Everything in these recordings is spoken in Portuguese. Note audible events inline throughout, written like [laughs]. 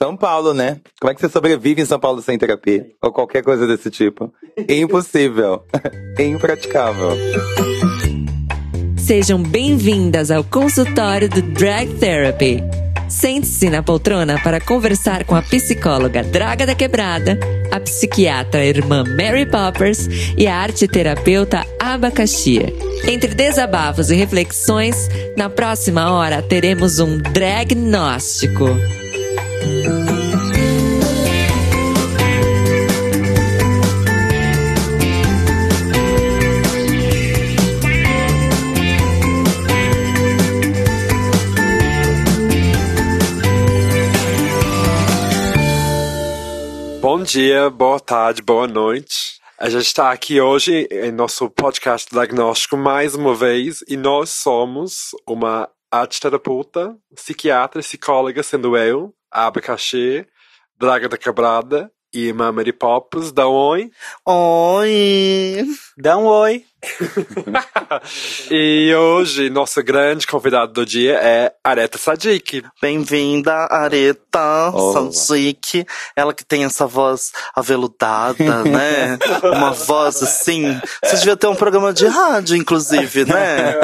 São Paulo, né? Como é que você sobrevive em São Paulo sem terapia? Ou qualquer coisa desse tipo? [laughs] Impossível. [laughs] Impraticável. Sejam bem-vindas ao consultório do Drag Therapy. Sente-se na poltrona para conversar com a psicóloga Draga da Quebrada, a psiquiatra irmã Mary Poppers e a arteterapeuta Abacaxia. Entre desabafos e reflexões, na próxima hora teremos um dragnóstico. Bom dia, boa tarde, boa noite. A gente está aqui hoje em nosso podcast diagnóstico mais uma vez e nós somos uma arte terapeuta, psiquiatra, psicóloga, sendo eu, Abacaxi, Draga da Quebrada e uma Mary Poppins. Dá um oi. Oi! Dá um oi. [laughs] e hoje, nossa grande convidada do dia é Areta Sadik. Bem-vinda, Areta Olá. Sadik. Ela que tem essa voz aveludada, [laughs] né? Uma voz assim. Você devia ter um programa de rádio, inclusive, né?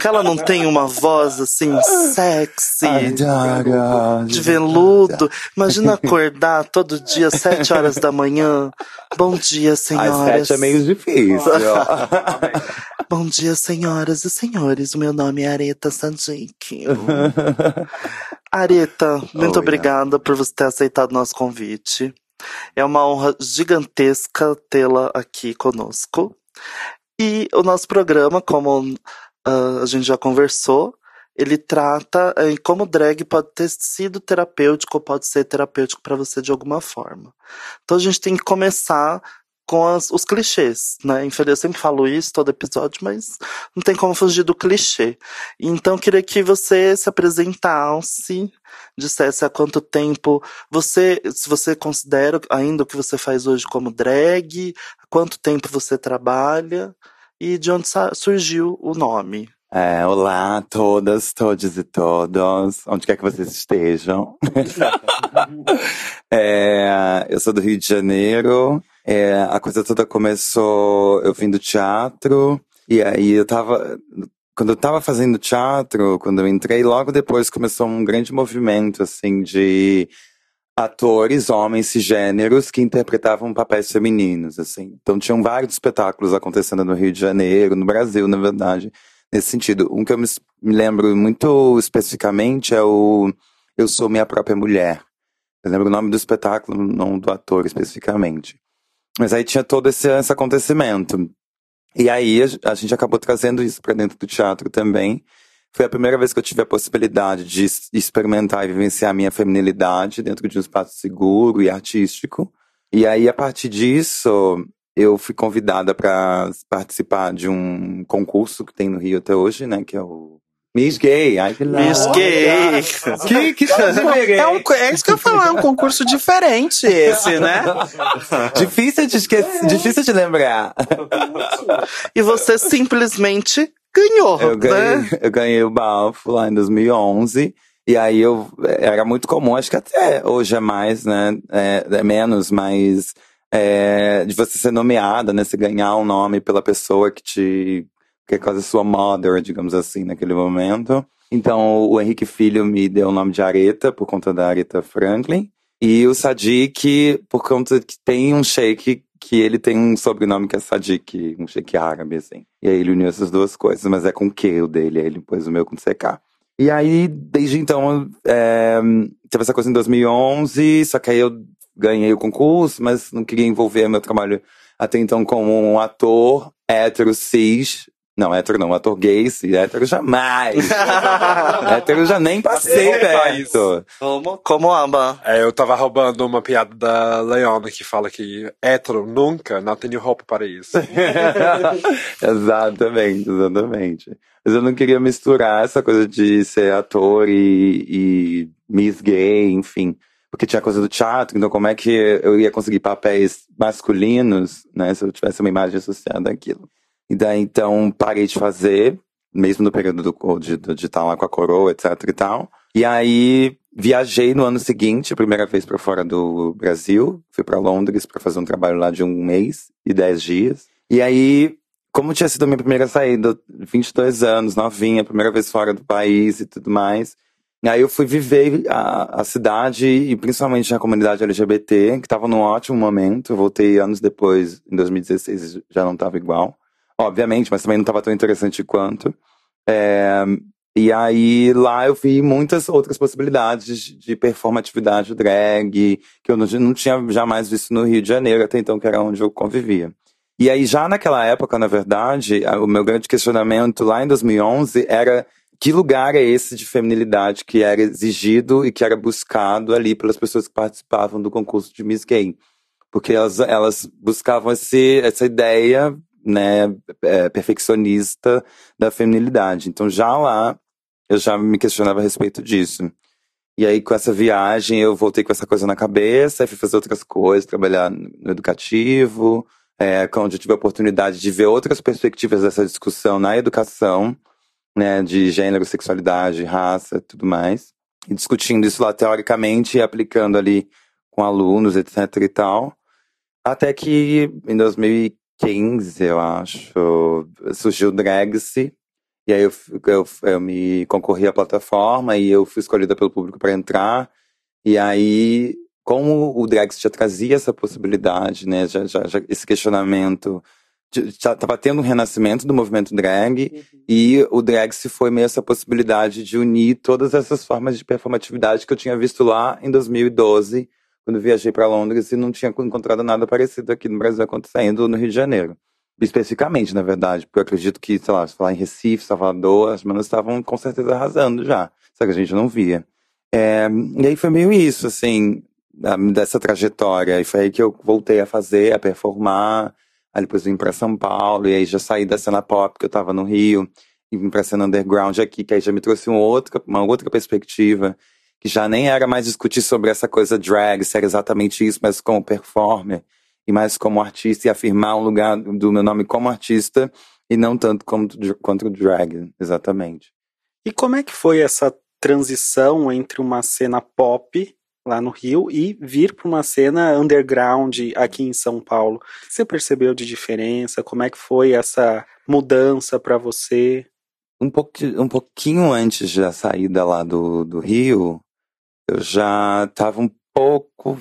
Que ela não tem uma voz assim, sexy. De veludo. Imagina acordar todo dia, sete horas da manhã. Bom dia, Às senhoras. sete é meio difícil. [laughs] [laughs] Bom dia, senhoras e senhores. O meu nome é Areta Sadik. [laughs] Areta, muito Oi, obrigada por você ter aceitado nosso convite. É uma honra gigantesca tê-la aqui conosco. E o nosso programa, como ah, a gente já conversou, ele trata em como drag pode ter sido terapêutico ou pode ser terapêutico para você de alguma forma. Então a gente tem que começar com as- os clichês, né? Infelizmente, eu sempre falo isso todo episódio, mas não tem como fugir do clichê. Então, queria que você se apresentasse, dissesse há quanto tempo você, se você considera ainda o que você faz hoje como drag, há quanto tempo você trabalha e de onde surgiu o nome. É, olá a todas, todos e todos, onde quer que vocês estejam. [laughs] É, eu sou do Rio de Janeiro. É, a coisa toda começou, eu vim do teatro, e aí eu tava. Quando eu tava fazendo teatro, quando eu entrei, logo depois começou um grande movimento, assim, de atores, homens cisgêneros, que interpretavam papéis femininos, assim. Então tinham vários espetáculos acontecendo no Rio de Janeiro, no Brasil, na verdade, nesse sentido. Um que eu me lembro muito especificamente é o Eu Sou Minha Própria Mulher. Eu lembro o nome do espetáculo, não do ator especificamente. Mas aí tinha todo esse, esse acontecimento. E aí a, a gente acabou trazendo isso para dentro do teatro também. Foi a primeira vez que eu tive a possibilidade de experimentar e vivenciar a minha feminilidade dentro de um espaço seguro e artístico. E aí, a partir disso, eu fui convidada para participar de um concurso que tem no Rio até hoje, né? Que é o Miss Gay. Ai, que Miss. Gay! Que, que É, um, é isso que eu ia falar, é um concurso diferente esse, né? [laughs] Difícil de esquecer, difícil de lembrar. E você simplesmente ganhou, Eu né? ganhei, eu ganhei o bafo lá em 2011. E aí eu era muito comum, acho que até hoje é mais, né? É, é menos, mas é, de você ser nomeada, né? Você ganhar um nome pela pessoa que te. Que é quase sua mother, digamos assim, naquele momento. Então o Henrique Filho me deu o nome de Areta, por conta da Aretha Franklin. E o Sadiq, por conta que tem um shake que ele tem um sobrenome que é Sadiq, um shake árabe, assim. E aí ele uniu essas duas coisas, mas é com Q o dele, aí ele pôs o meu com CK. E aí, desde então, é, teve essa coisa em 2011, só que aí eu ganhei o concurso, mas não queria envolver meu trabalho até então como um ator hétero cis. Não, hétero não, ator gay, cis, hétero jamais. [laughs] hétero eu já nem passei perto. Como, como aba. É, eu tava roubando uma piada da Leona que fala que hétero nunca não tenho roupa para isso. [laughs] exatamente, exatamente. Mas eu não queria misturar essa coisa de ser ator e, e Miss Gay, enfim. Porque tinha coisa do teatro, então como é que eu ia conseguir papéis masculinos, né, se eu tivesse uma imagem associada àquilo. E daí, então, parei de fazer, mesmo no período do, de, estar lá com a coroa, etc e tal. E aí, viajei no ano seguinte, primeira vez para fora do Brasil. Fui para Londres para fazer um trabalho lá de um mês e dez dias. E aí, como tinha sido minha primeira saída, 22 anos, novinha, primeira vez fora do país e tudo mais. Aí eu fui viver a, a cidade e principalmente a comunidade LGBT, que estava num ótimo momento. Eu voltei anos depois, em 2016, já não estava igual. Obviamente, mas também não estava tão interessante quanto. É, e aí lá eu vi muitas outras possibilidades de performatividade drag, que eu não, não tinha jamais visto no Rio de Janeiro, até então, que era onde eu convivia. E aí já naquela época, na verdade, o meu grande questionamento lá em 2011 era que lugar é esse de feminilidade que era exigido e que era buscado ali pelas pessoas que participavam do concurso de Miss Gay? Porque elas, elas buscavam esse, essa ideia né, é, perfeccionista da feminilidade. Então já lá eu já me questionava a respeito disso. E aí, com essa viagem, eu voltei com essa coisa na cabeça, fui fazer outras coisas, trabalhar no educativo, é, onde eu tive a oportunidade de ver outras perspectivas dessa discussão na educação, né, de gênero, sexualidade, raça, tudo mais. E discutindo isso lá teoricamente e aplicando ali com alunos, etc e tal. Até que em 2015, eu acho, surgiu o Dragse, e aí eu, eu, eu me concorri à plataforma e eu fui escolhida pelo público para entrar. E aí, como o Dragster já trazia essa possibilidade, né, já, já, já esse questionamento, já estava tendo um renascimento do movimento drag, uhum. e o drag se foi meio essa possibilidade de unir todas essas formas de performatividade que eu tinha visto lá em 2012, quando viajei para Londres e não tinha encontrado nada parecido aqui no Brasil acontecendo no Rio de Janeiro. Especificamente, na verdade, porque eu acredito que, sei lá, se falar em Recife, Salvador, as manas estavam com certeza arrasando já, só que a gente não via. É, e aí foi meio isso, assim, dessa trajetória, e foi aí que eu voltei a fazer, a performar, aí depois vim pra São Paulo, e aí já saí da cena pop, que eu tava no Rio, e vim pra cena underground aqui, que aí já me trouxe uma outra, uma outra perspectiva, que já nem era mais discutir sobre essa coisa drag, se era exatamente isso, mas como performer, e mais como artista e afirmar um lugar do meu nome como artista e não tanto como, quanto drag, exatamente. E como é que foi essa transição entre uma cena pop lá no Rio e vir para uma cena underground aqui em São Paulo? O que você percebeu de diferença? Como é que foi essa mudança para você? Um, pouco, um pouquinho antes da saída lá do, do Rio, eu já estava um pouco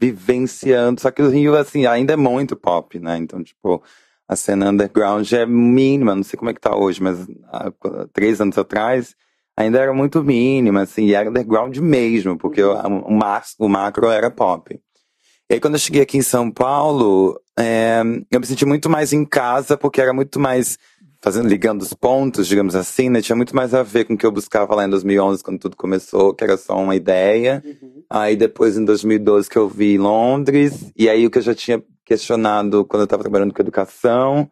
vivenciando. Só que o Rio, assim, ainda é muito pop, né? Então, tipo, a cena underground é mínima. Não sei como é que tá hoje, mas há três anos atrás ainda era muito mínima, assim, e era underground mesmo, porque o, o, o macro era pop. E aí, quando eu cheguei aqui em São Paulo, é, eu me senti muito mais em casa, porque era muito mais fazendo, ligando os pontos, digamos assim, né? Tinha muito mais a ver com o que eu buscava lá em 2011, quando tudo começou, que era só uma ideia. Uhum. Aí depois, em 2012, que eu vi em Londres. E aí o que eu já tinha questionado quando eu estava trabalhando com educação.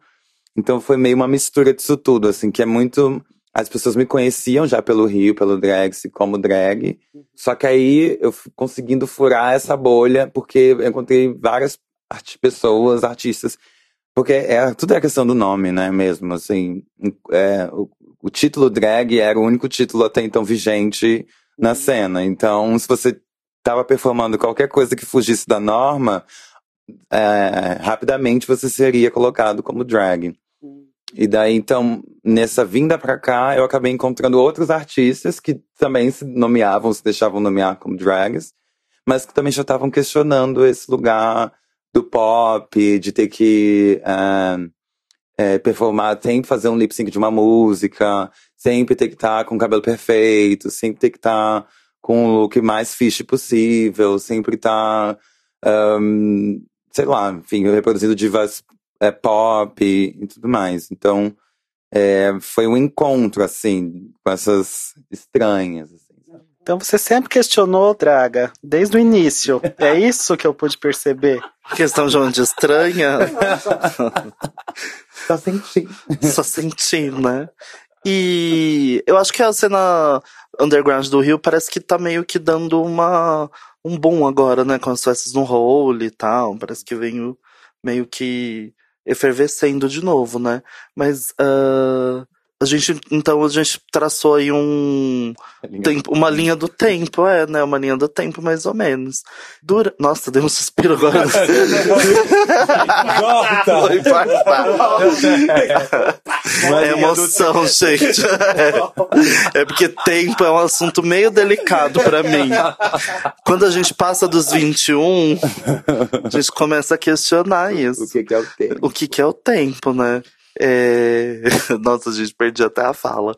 Então foi meio uma mistura disso tudo, assim, que é muito... As pessoas me conheciam já pelo Rio, pelo drag, como drag. Uhum. Só que aí eu fui conseguindo furar essa bolha, porque eu encontrei várias pessoas, artistas, porque é, tudo é questão do nome, né, mesmo, assim, é, o, o, título drag era o único título até então vigente na uhum. cena, então se você estava performando qualquer coisa que fugisse da norma, é, rapidamente você seria colocado como drag. E daí, então, nessa vinda pra cá, eu acabei encontrando outros artistas que também se nomeavam, se deixavam nomear como drags, mas que também já estavam questionando esse lugar do pop, de ter que uh, é, performar, sempre fazer um lip sync de uma música, sempre ter que estar tá com o cabelo perfeito, sempre ter que estar tá com o look mais fiche possível, sempre estar, tá, um, sei lá, enfim, reproduzindo divas é, pop e, tudo mais. Então, é, foi um encontro, assim, com essas estranhas. Então você sempre questionou, Draga, desde o início. É isso que eu pude perceber. Questão de onde estranha. [laughs] Só senti. Só senti, né? E eu acho que a cena underground do Rio parece que tá meio que dando uma um boom agora, né? Com as festas no role e tal. Parece que vem meio que efervescendo de novo, né? Mas uh, A gente, então, a gente traçou aí um tempo, uma linha do tempo, é, né? Uma linha do tempo, mais ou menos. Dura... Nossa, deu um suspiro agora. Vou infartar. [laughs] É emoção, gente. É. é porque tempo é um assunto meio delicado pra mim. Quando a gente passa dos 21, a gente começa a questionar isso. O que, que é o tempo? O que, que é o tempo, né? É... [laughs] Nossa, a gente perdi até a fala.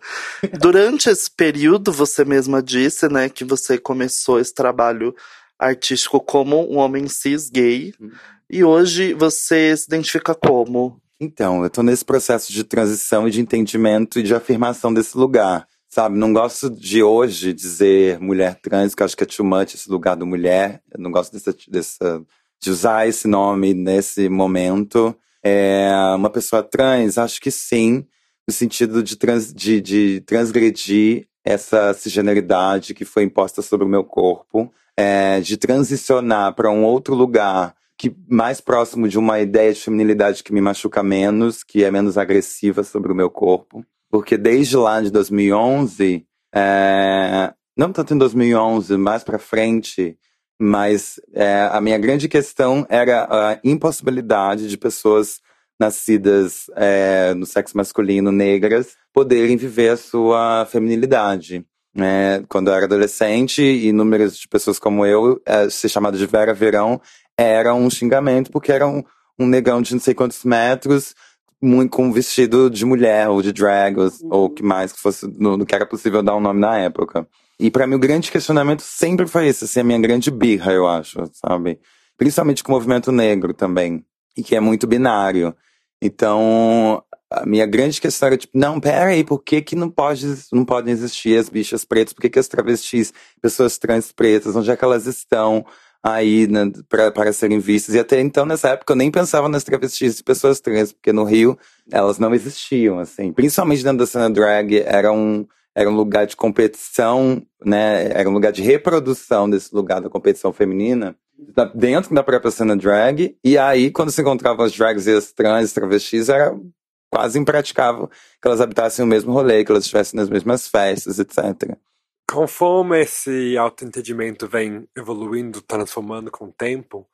Durante esse período, você mesma disse, né, que você começou esse trabalho artístico como um homem cis gay. Uhum. E hoje você se identifica como? Então, eu tô nesse processo de transição e de entendimento e de afirmação desse lugar. Sabe, não gosto de hoje dizer mulher trans, que eu acho que é too much esse lugar do mulher. Eu não gosto dessa, dessa, de usar esse nome nesse momento. É, uma pessoa trans, acho que sim, no sentido de, trans, de, de transgredir essa cisgeneridade que foi imposta sobre o meu corpo, é, de transicionar para um outro lugar que mais próximo de uma ideia de feminilidade que me machuca menos, que é menos agressiva sobre o meu corpo. Porque desde lá de 2011, é, não tanto em 2011, mais para frente, mas é, a minha grande questão era a impossibilidade de pessoas nascidas é, no sexo masculino, negras, poderem viver a sua feminilidade. É, quando eu era adolescente, e números de pessoas como eu, é, ser chamado de Vera Verão era um xingamento, porque era um, um negão de não sei quantos metros, muito com vestido de mulher, ou de drag, ou, ou o que mais que fosse, no, no que era possível dar um nome na época. E para mim o grande questionamento sempre foi esse, assim, a minha grande birra, eu acho, sabe? Principalmente com o movimento negro também, e que é muito binário. Então, a minha grande questão era tipo, não, pera aí, por que que não, pode, não podem existir as bichas pretas? Por que que as travestis, pessoas trans pretas, onde é que elas estão aí né, para serem vistas? E até então, nessa época, eu nem pensava nas travestis e pessoas trans, porque no Rio, elas não existiam, assim. Principalmente dentro da cena drag, era um era um lugar de competição, né? Era um lugar de reprodução desse lugar da competição feminina dentro da própria cena drag. E aí, quando se encontravam as drags e as trans, travestis, era quase impraticável que elas habitassem o mesmo rolê, que elas estivessem nas mesmas festas, etc. Conforme esse autoentendimento vem evoluindo, transformando com o tempo,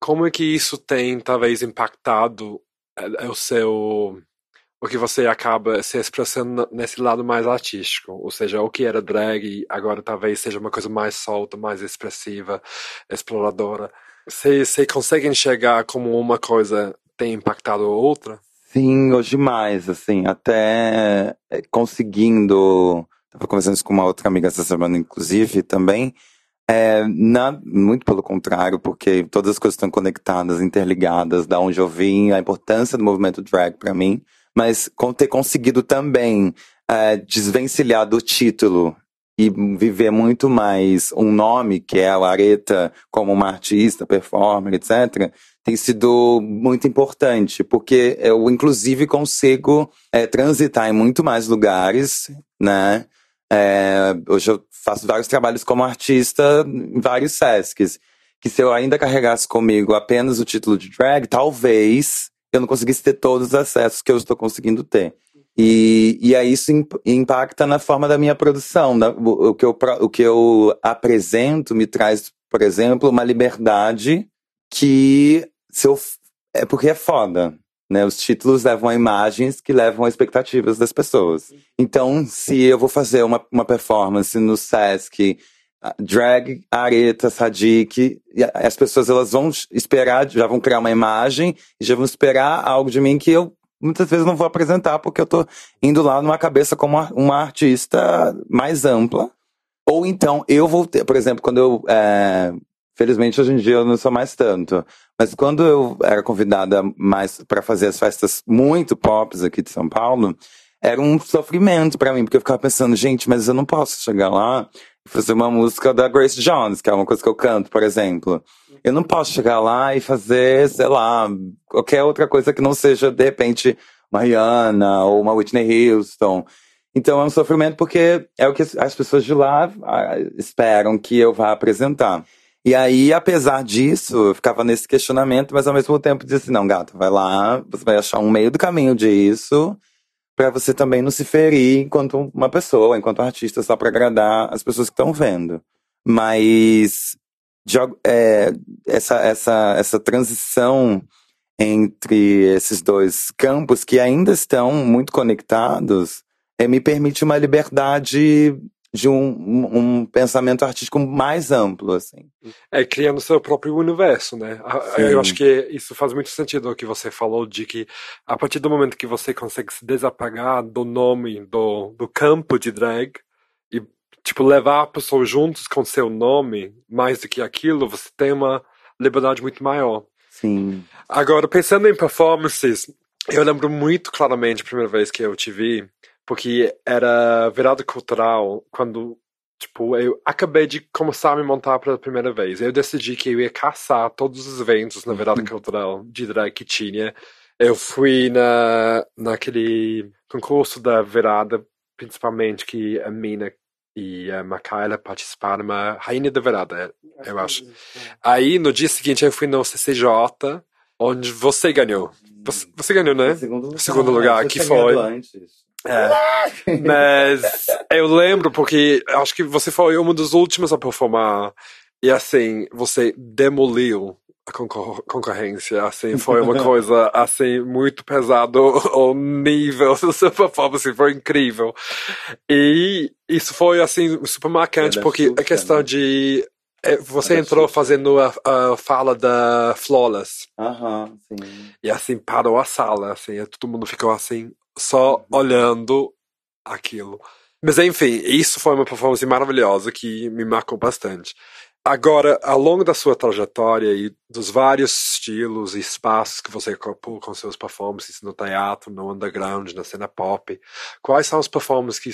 como é que isso tem talvez impactado eh, o seu o que você acaba se expressando nesse lado mais artístico, ou seja, o que era drag agora talvez seja uma coisa mais solta, mais expressiva, exploradora. Você, você consegue enxergar como uma coisa tem impactado a outra? Sim, hoje mais, assim, até eh, conseguindo. Estava conversando isso com uma outra amiga essa semana, inclusive, também. É, na, muito pelo contrário, porque todas as coisas estão conectadas, interligadas, da onde eu vim, a importância do movimento drag para mim mas com ter conseguido também é, desvencilhar do título e viver muito mais um nome, que é a Areta, como uma artista, performer, etc., tem sido muito importante, porque eu, inclusive, consigo é, transitar em muito mais lugares, né? É, hoje eu faço vários trabalhos como artista em vários SESCs, que se eu ainda carregasse comigo apenas o título de drag, talvez eu não conseguisse ter todos os acessos que eu estou conseguindo ter. E, e aí isso impacta na forma da minha produção. Da, o, que eu, o que eu apresento me traz, por exemplo, uma liberdade que se eu, é porque é foda. Né? Os títulos levam a imagens que levam a expectativas das pessoas. Então, se eu vou fazer uma, uma performance no Sesc drag, areta, sadik, as pessoas elas vão esperar, já vão criar uma imagem já vão esperar algo de mim que eu muitas vezes não vou apresentar porque eu tô indo lá numa cabeça como uma artista mais ampla. Ou então eu vou ter, por exemplo, quando eu é, Felizmente hoje em dia eu não sou mais tanto. Mas quando eu era convidada mais para fazer as festas muito pop aqui de São Paulo, era um sofrimento para mim, porque eu ficava pensando, gente, mas eu não posso chegar lá fazer uma música da Grace Jones, que é uma coisa que eu canto, por exemplo. Eu não posso chegar lá e fazer, sei lá, qualquer outra coisa que não seja, de repente, uma Rihanna ou uma Whitney Houston. Então é um sofrimento porque é o que as pessoas de lá ah, esperam que eu vá apresentar. E aí, apesar disso, eu ficava nesse questionamento, mas ao mesmo tempo disse não, gata, vai lá, você vai achar um meio do caminho disso, para você também não se ferir enquanto uma pessoa, enquanto artista, só para agradar as pessoas que estão vendo. Mas é, essa, essa, essa transição entre esses dois campos que ainda estão muito conectados é, me permite uma liberdade de um, um, pensamento artístico mais amplo, assim. É, criando seu próprio universo, né? Sim. Eu acho que isso faz muito sentido o que você falou, de que a partir do momento que você consegue se desapegar do nome, do, do campo de drag, e, tipo, levar a pessoa juntos com seu nome, mais do que aquilo, você tem uma liberdade muito maior. Sim. Agora, pensando em performances, eu lembro muito claramente a primeira vez que eu te vi, porque era virada cultural quando, tipo, eu acabei de começar a me montar pela primeira vez. Eu decidi que eu ia caçar todos os eventos na virada uhum. cultural de drag que tinha. Eu fui na, naquele concurso da virada, principalmente que a Mina e a Macaela participaram, uma rainha da virada, eu acho. Aí, no dia seguinte, eu fui no CCJ, onde você ganhou. Você, você ganhou, né? Segundo lugar. Segundo lugar, que foi. Antes. É, mas eu lembro porque acho que você foi uma dos últimos a performar e assim, você demoliu a concor concorrência, assim, foi uma [laughs] coisa, assim, muito pesado [laughs] o nível da sua performance, foi incrível. E isso foi, assim, super marcante, porque a questão né? de é, você entrou fazendo a, a, fala da Flawless. Aham, sim. E assim, parou a sala, assim, todo mundo ficou assim, só olhando aquilo. Mas enfim, isso foi uma performance maravilhosa que me marcou bastante. Agora, ao longo da sua trajetória e dos vários estilos e espaços que você ocupou com seus performances no teatro, no underground, na cena pop, quais são os performances que,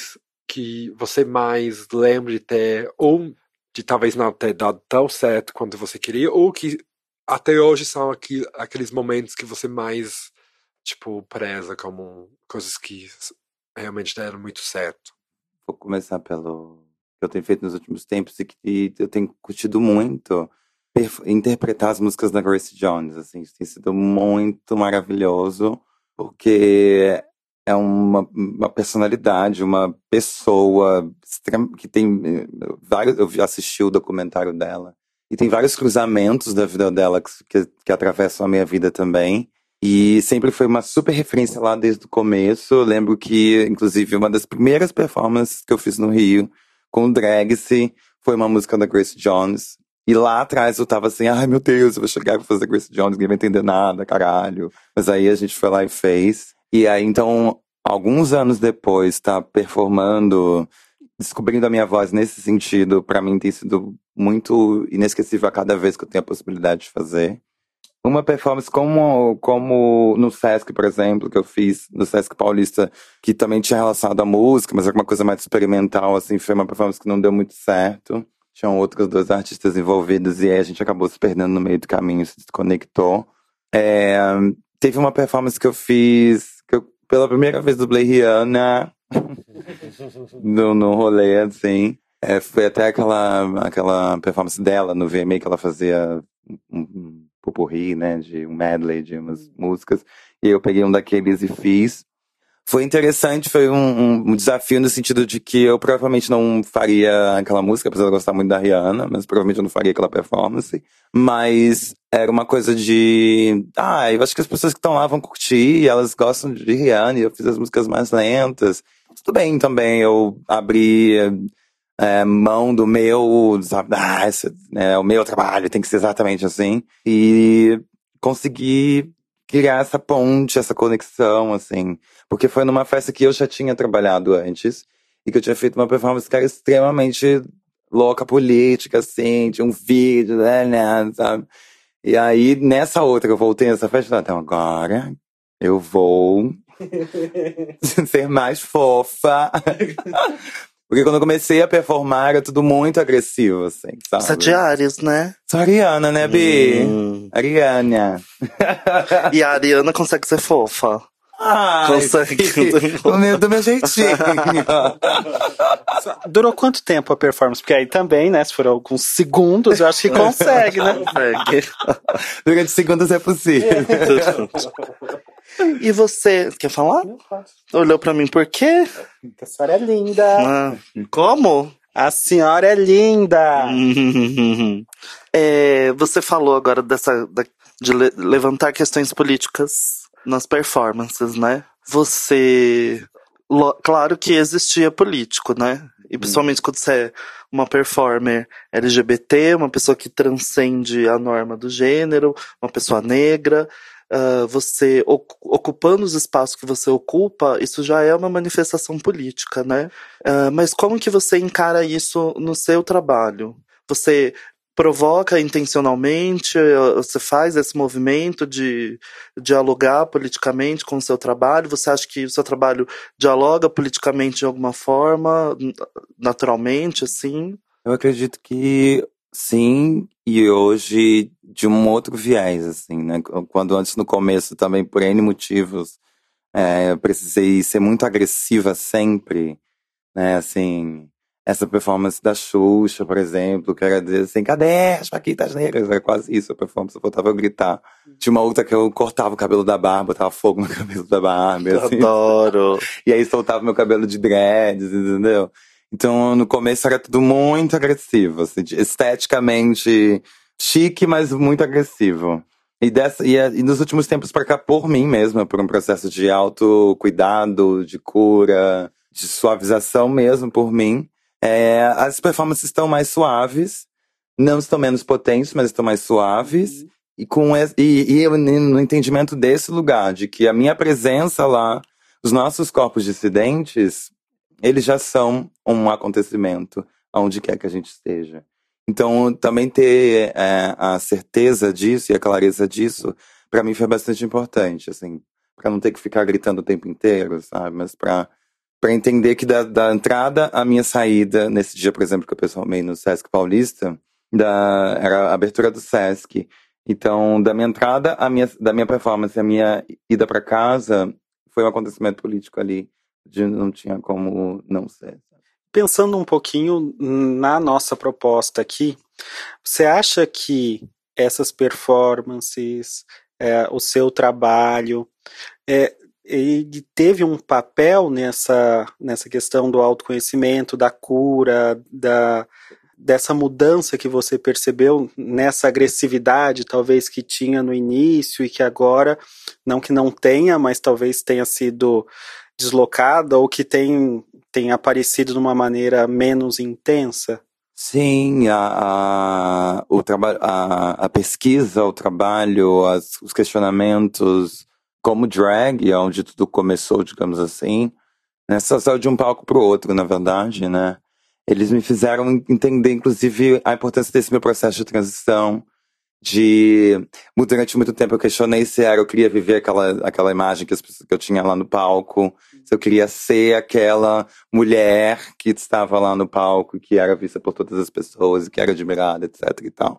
que você mais lembra de ter, ou de talvez não ter dado tão certo quanto você queria, ou que até hoje são aqui, aqueles momentos que você mais tipo, preza como coisas que realmente deram muito certo? Vou começar pelo que eu tenho feito nos últimos tempos e que eu tenho curtido muito interpretar as músicas da Grace Jones, assim, tem sido muito maravilhoso, porque é uma, uma personalidade, uma pessoa que tem eh, vários, eu assisti o documentário dela, e tem vários cruzamentos da vida dela que, que, que atravessam a minha vida também, e sempre foi uma super referência lá desde o começo. Eu lembro que, inclusive, uma das primeiras performances que eu fiz no Rio com o Dragse foi uma música da Grace Jones. E lá atrás eu tava assim, ai meu Deus, eu vou chegar e fazer Grace Jones, ninguém vai entender nada, caralho. Mas aí a gente foi lá e fez. E aí então, alguns anos depois, tá performando, descobrindo a minha voz nesse sentido, para mim tem sido muito inesquecível a cada vez que eu tenho a possibilidade de fazer. Uma performance como, como no Sesc, por exemplo, que eu fiz no Sesc Paulista, que também tinha relacionado à música, mas era uma coisa mais experimental, assim, foi uma performance que não deu muito certo. Tinham outros dois artistas envolvidos e aí a gente acabou se perdendo no meio do caminho, se desconectou. É, teve uma performance que eu fiz, que eu, pela primeira vez dublei Rihanna [laughs] no, no rolê, assim. É, foi até aquela, aquela performance dela no VMA que ela fazia um, pupurri, né, de um medley de umas hum. músicas, e eu peguei um daqueles e fiz. Foi interessante, foi um, um, desafio no sentido de que eu provavelmente não faria aquela música, apesar de eu gostar muito da Rihanna, mas provavelmente eu não faria aquela performance. Mas era uma coisa de. Ah, eu acho que as pessoas que estão lá vão curtir, elas gostam de Rihanna, e eu fiz as músicas mais lentas. Tudo bem também, eu abri é, mão do meu, sabe, ah, esse, né, o meu trabalho tem que ser exatamente assim. E conseguir criar essa ponte, essa conexão, assim. Porque foi numa festa que eu já tinha trabalhado antes e que eu tinha feito uma performance que era extremamente louca política, assim, tinha um vídeo, né, né, sabe? E aí, nessa outra, eu voltei nessa festa, então agora eu vou [laughs] [laughs] ser mais fofa. [laughs] Porque quando eu comecei a performar era tudo muito agressivo, assim, sabe? Você é de Ares, né? Sou Ariana, né, Bi? Hum. Ariana. e a Ariana consegue ser fofa. Consegue. do, meu, do meu jeitinho. [laughs] Durou quanto tempo a performance? Porque aí também, né? Se for alguns segundos, eu acho que consegue, né? Consegue. [laughs] Durante segundos é possível. E você, quer falar? Olhou pra mim por quê? A senhora é linda. Ah, como? A senhora é linda. [laughs] É, você falou agora dessa da- de le- levantar questões políticas nas performances, né? Você, claro que existia político, né? E principalmente quando você é uma performer LGBT, uma pessoa que transcende a norma do gênero, uma pessoa negra, ah, você ocu- ocupando os espaços que você ocupa, isso já é uma manifestação política, né? Ah, mas como que você encara isso no seu trabalho? Você provoca intencionalmente, você faz esse movimento de dialogar politicamente com o seu trabalho? Você acha que o seu trabalho dialoga politicamente de alguma forma, naturalmente, assim? Eu acredito que sim, e hoje de um outro viés, assim, né? Quando antes no começo também, por N motivos, é, eu precisei ser muito agressiva sempre, né? Assim, essa performance da Xuxa, por exemplo, que era dizer assim, cadê as Paquitas Negras? Era quase isso a performance, eu voltava a gritar. Tinha uma outra que eu cortava o cabelo da barba, botava fogo no [laughs] cabelo da barba, assim. Adoro. [laughs] E aí soltava meu cabelo de dreads, entendeu? Então, no começo era tudo muito agressivo, assim, esteticamente chique, mas muito agressivo. E, dessa, e, e nos últimos tempos pra cá, por mim mesma, por um processo de autocuidado, de cura, de suavização mesmo por mim, é, as performances estão mais suaves, não estão menos potentes, mas estão mais suaves. E, com e, e eu, no entendimento desse lugar, de que a minha presença lá, os nossos corpos dissidentes, eles já são um acontecimento aonde quer que a gente esteja. Então, também ter é, a certeza disso e a clareza disso, para mim foi bastante importante, assim, para não ter que ficar gritando o tempo inteiro, sabe? Mas para para entender que da, da entrada à minha saída, nesse dia, por exemplo, que eu pessoalmente no Sesc Paulista, da, era a abertura do Sesc. Então, da minha entrada, à minha, da minha performance, a minha ida para casa, foi um acontecimento político ali, de não tinha como não ser. Pensando um pouquinho na nossa proposta aqui, você acha que essas performances, é, o seu trabalho, é, ele teve um papel nessa, nessa questão do autoconhecimento, da cura, da, dessa mudança que você percebeu nessa agressividade, talvez que tinha no início e que agora, não que não tenha, mas talvez tenha sido deslocada ou que tem, tem aparecido de uma maneira menos intensa? Sim, a, a, o a, a pesquisa, o trabalho, as, os questionamentos, como drag, onde tudo começou, digamos assim, né, só saiu de um palco pro outro, na verdade, né? Eles me fizeram entender, inclusive, a importância desse meu processo de transição, de durante muito tempo eu questionei se era eu queria viver aquela aquela imagem que, as que eu tinha lá no palco se eu queria ser aquela mulher que estava lá no palco que era vista por todas as pessoas e que era admirada etc e tal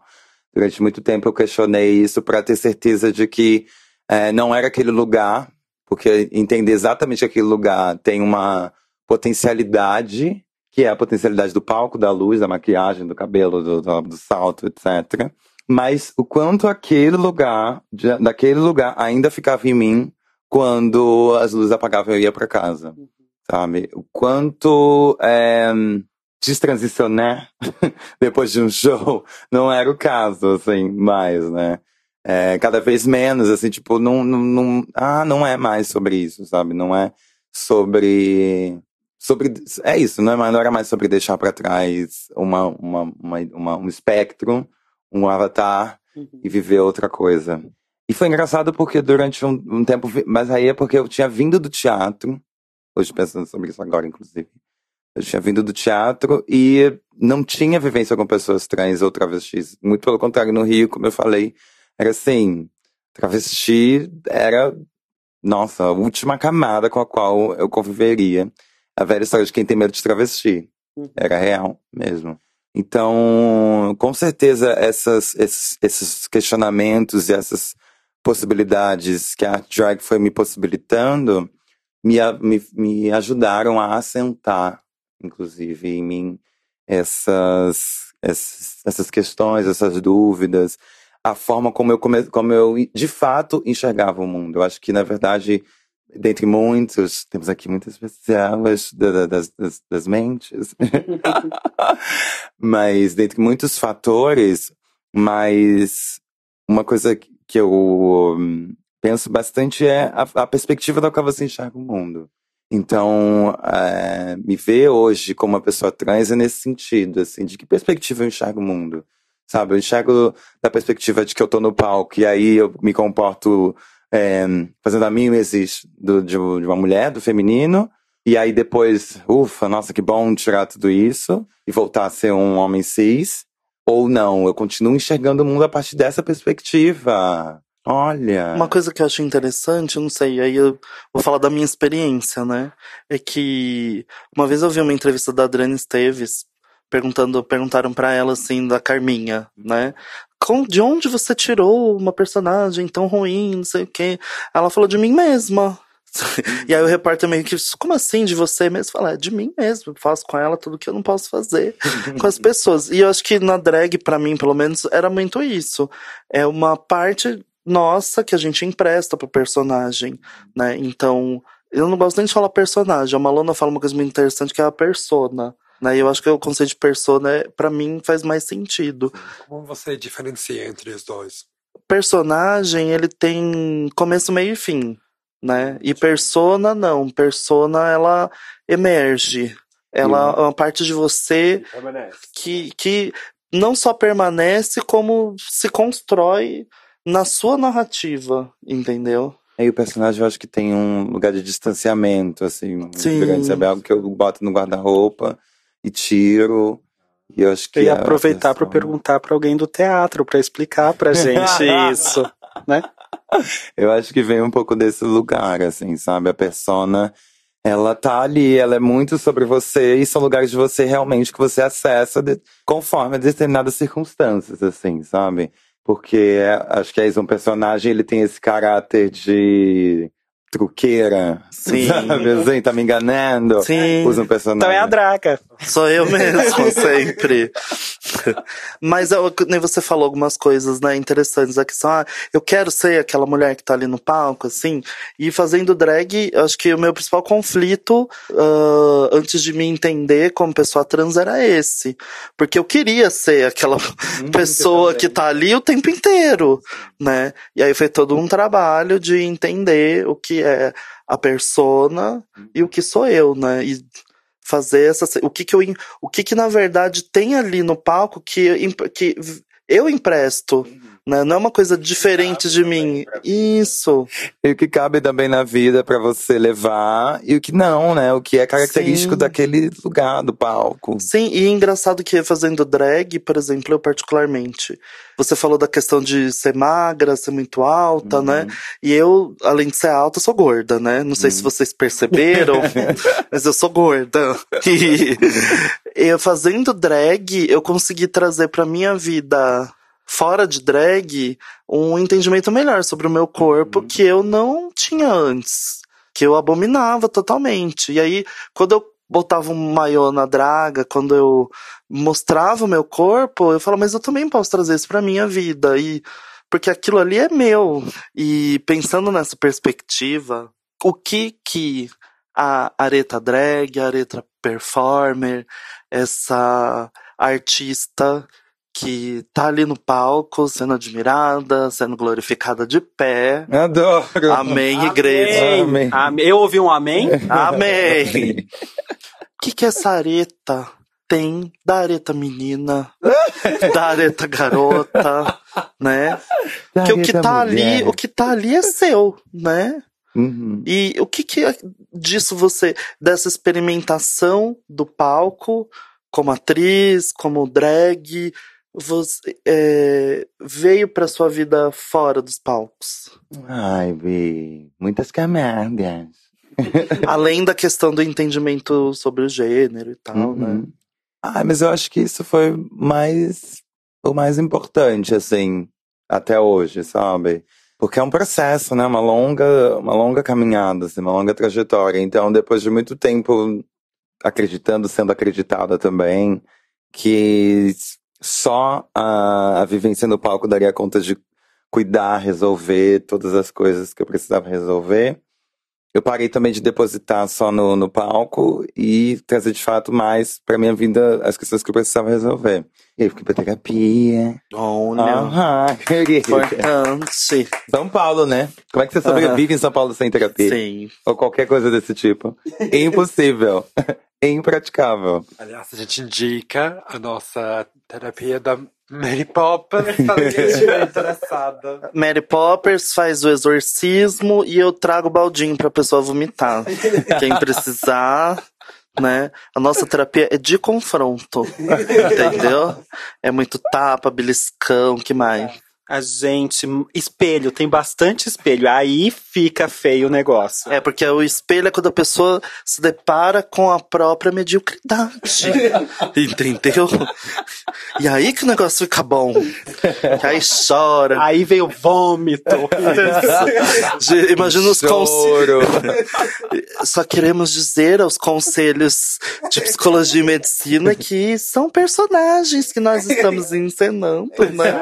durante muito tempo eu questionei isso para ter certeza de que é, não era aquele lugar porque entender exatamente aquele lugar tem uma potencialidade que é a potencialidade do palco da luz da maquiagem do cabelo do, do, do salto etc mas o quanto aquele lugar, de- daquele lugar, ainda ficava em mim quando as luzes apagavam e eu ia para casa, sabe? O quanto é, destransicionar [laughs] depois de um show não era o caso, assim, mais, né? É, cada vez menos, assim, tipo, não, não, não, ah, não é mais sobre isso, sabe? Não é sobre sobre é isso, não, é mais, não era mais sobre deixar para trás uma, uma, uma, uma- um espectro, um avatar e viver outra coisa. E foi engraçado porque durante um, um tempo, mas aí é porque eu tinha vindo do teatro, hoje pensando sobre isso agora, inclusive. Eu tinha vindo do teatro e não tinha vivência com pessoas trans ou travestis. Muito pelo contrário, no Rio, como eu falei, era assim, travesti era, nossa, a última camada com a qual eu conviveria. A velha história de quem tem medo de travesti. Era real mesmo. Então, com certeza, essas, esses, esses questionamentos e essas possibilidades que a art drag foi me possibilitando me, me, me ajudaram a assentar, inclusive, em mim essas, essas, essas questões, essas dúvidas. A forma como eu, come, como eu de fato enxergava o mundo. Eu acho que, na verdade, dentre muitos, temos aqui muitas pessoas das, das, das mentes, [laughs] mas dentre muitos fatores, mas uma coisa que eu hum, penso bastante é a, a perspectiva da qual você enxerga o mundo. Então, é, me ver hoje como uma pessoa trans é nesse sentido, assim, de que perspectiva eu enxergo o mundo? Sabe, eu enxergo da perspectiva de que eu tô no palco e aí eu me comporto é, fazendo a mimesis do, de, de uma mulher, do feminino, e aí depois, ufa, nossa, que bom tirar tudo isso e voltar a ser um homem cis. Ou não, eu continuo enxergando o mundo a partir dessa perspectiva. Olha. Uma coisa que eu acho interessante, não sei, aí eu vou falar da minha experiência, né? É que uma vez eu vi uma entrevista da Adriana Esteves perguntando, perguntaram para ela assim da Carminha, né? Com, de onde você tirou uma personagem tão ruim, não sei o quê? Ela falou de mim mesma. [laughs] e aí o repórter meio que, como assim de você mesmo? Fala, é de mim mesmo, eu faço com ela tudo que eu não posso fazer [laughs] com as pessoas. E eu acho que na drag, para mim, pelo menos, era muito isso. É uma parte nossa que a gente empresta pro personagem, né? Então, eu não gosto nem de falar personagem. A Malona fala uma coisa muito interessante que é a persona. Né? Eu acho que o conceito de persona, para mim, faz mais sentido. Como você diferencia entre os dois? Personagem, ele tem começo, meio e fim, né? E persona, não. Persona, ela emerge. Ela é uma parte de você que, que não só permanece, como se constrói na sua narrativa, entendeu? Aí o personagem eu acho que tem um lugar de distanciamento, assim, Sim. grande, sabe? Algo que eu boto no guarda-roupa e tiro. E eu acho que. A aproveitar para perguntar para alguém do teatro para explicar pra [laughs] gente isso, né? Eu acho que vem um pouco desse lugar, assim, sabe? A persona, ela tá ali, ela é muito sobre você e são lugares de você realmente que você acessa de- conforme determinadas circunstâncias, assim, sabe? Porque é- acho que é isso, um personagem, ele tem esse caráter de truqueira, Sim. [laughs] sabe? Assim, tá me enganando. Sim. Usa um personagem. Então é a draga. Sou eu mesmo, [laughs] sempre. Mas eu, nem você falou algumas coisas, né, interessantes. A questão, ah, eu quero ser aquela mulher que tá ali no palco, assim. E fazendo drag, acho que o meu principal conflito, ah, antes de me entender como pessoa trans, era esse. Porque eu queria ser aquela [laughs] pessoa que tá ali o tempo inteiro, né? E aí foi todo um trabalho de entender o que é a persona e o que sou eu, né? E fazer essa o que que eu o que que na verdade tem ali no palco que que eu empresto, né? Não é uma coisa diferente de mim. Isso. E o que cabe também na vida pra você levar e o que não, né? O que é característico Sim. daquele lugar do palco. Sim, e é engraçado que fazendo drag, por exemplo, eu particularmente, você falou da questão de ser magra, ser muito alta, né? E eu, além de ser alta, sou gorda, né? Não sei se vocês perceberam, [laughs] mas eu sou gorda. E eu fazendo drag, eu consegui trazer pra minha vida fora de drag um entendimento melhor sobre o meu corpo que eu não tinha antes. Que eu abominava totalmente. E aí, quando eu botava um maiô na draga, quando eu mostrava o meu corpo, eu falo, mas eu também posso trazer isso pra minha vida. E porque aquilo ali é meu. E pensando nessa perspectiva, o que que a Areta drag, a Areta performer, essa artista que tá ali no palco sendo admirada, sendo glorificada de pé. Adoro. Amém, igreja. Amém. Amém. Eu ouvi um amém? [laughs] Amém. O que que essa areta tem da areta menina, [laughs] da areta garota, né? Que o que tá ali, o que tá ali é seu, né? Uhum. E o que que é disso você, dessa experimentação do palco, como atriz, como drag, você é, veio pra sua vida fora dos palcos? Ai, Bi, muitas camadas. [laughs] Além da questão do entendimento sobre o gênero e tal, né? Uhum. Ah, mas eu acho que isso foi mais o mais importante, assim, até hoje, sabe? Porque é um processo, né? Uma longa, uma longa caminhada, assim, uma longa trajetória. Então, depois de muito tempo acreditando, sendo acreditada também, que só a, a vivência no palco daria conta de cuidar, resolver todas as coisas que eu precisava resolver. Eu parei também de depositar só no, no palco e trazer de fato mais pra minha vida as questões que eu precisava resolver. E aí fiquei pra terapia. Olha, Aham, querida. [laughs] importante. São Paulo, né? Como é que você sobrevive em São Paulo sem terapia? Sim. Ou qualquer coisa desse tipo? Impossível. [laughs] Impraticável. Aliás, a gente indica a nossa terapia da Mary [laughs] estiver interessada. Mary Poppers faz o exorcismo e eu trago o baldinho pra pessoa vomitar. Quem precisar, né? A nossa terapia é de confronto. Entendeu? É muito tapa, beliscão, que mais? A gente. Espelho, tem bastante espelho. Aí fica feio o negócio. É porque o espelho é quando a pessoa se depara com a própria mediocridade. [laughs] Entendeu? E aí que o negócio fica bom. Que aí chora. Aí veio o vômito. [laughs] Imagina os conselhos. [laughs] Só queremos dizer aos conselhos de psicologia e medicina que são personagens que nós estamos encenando, né?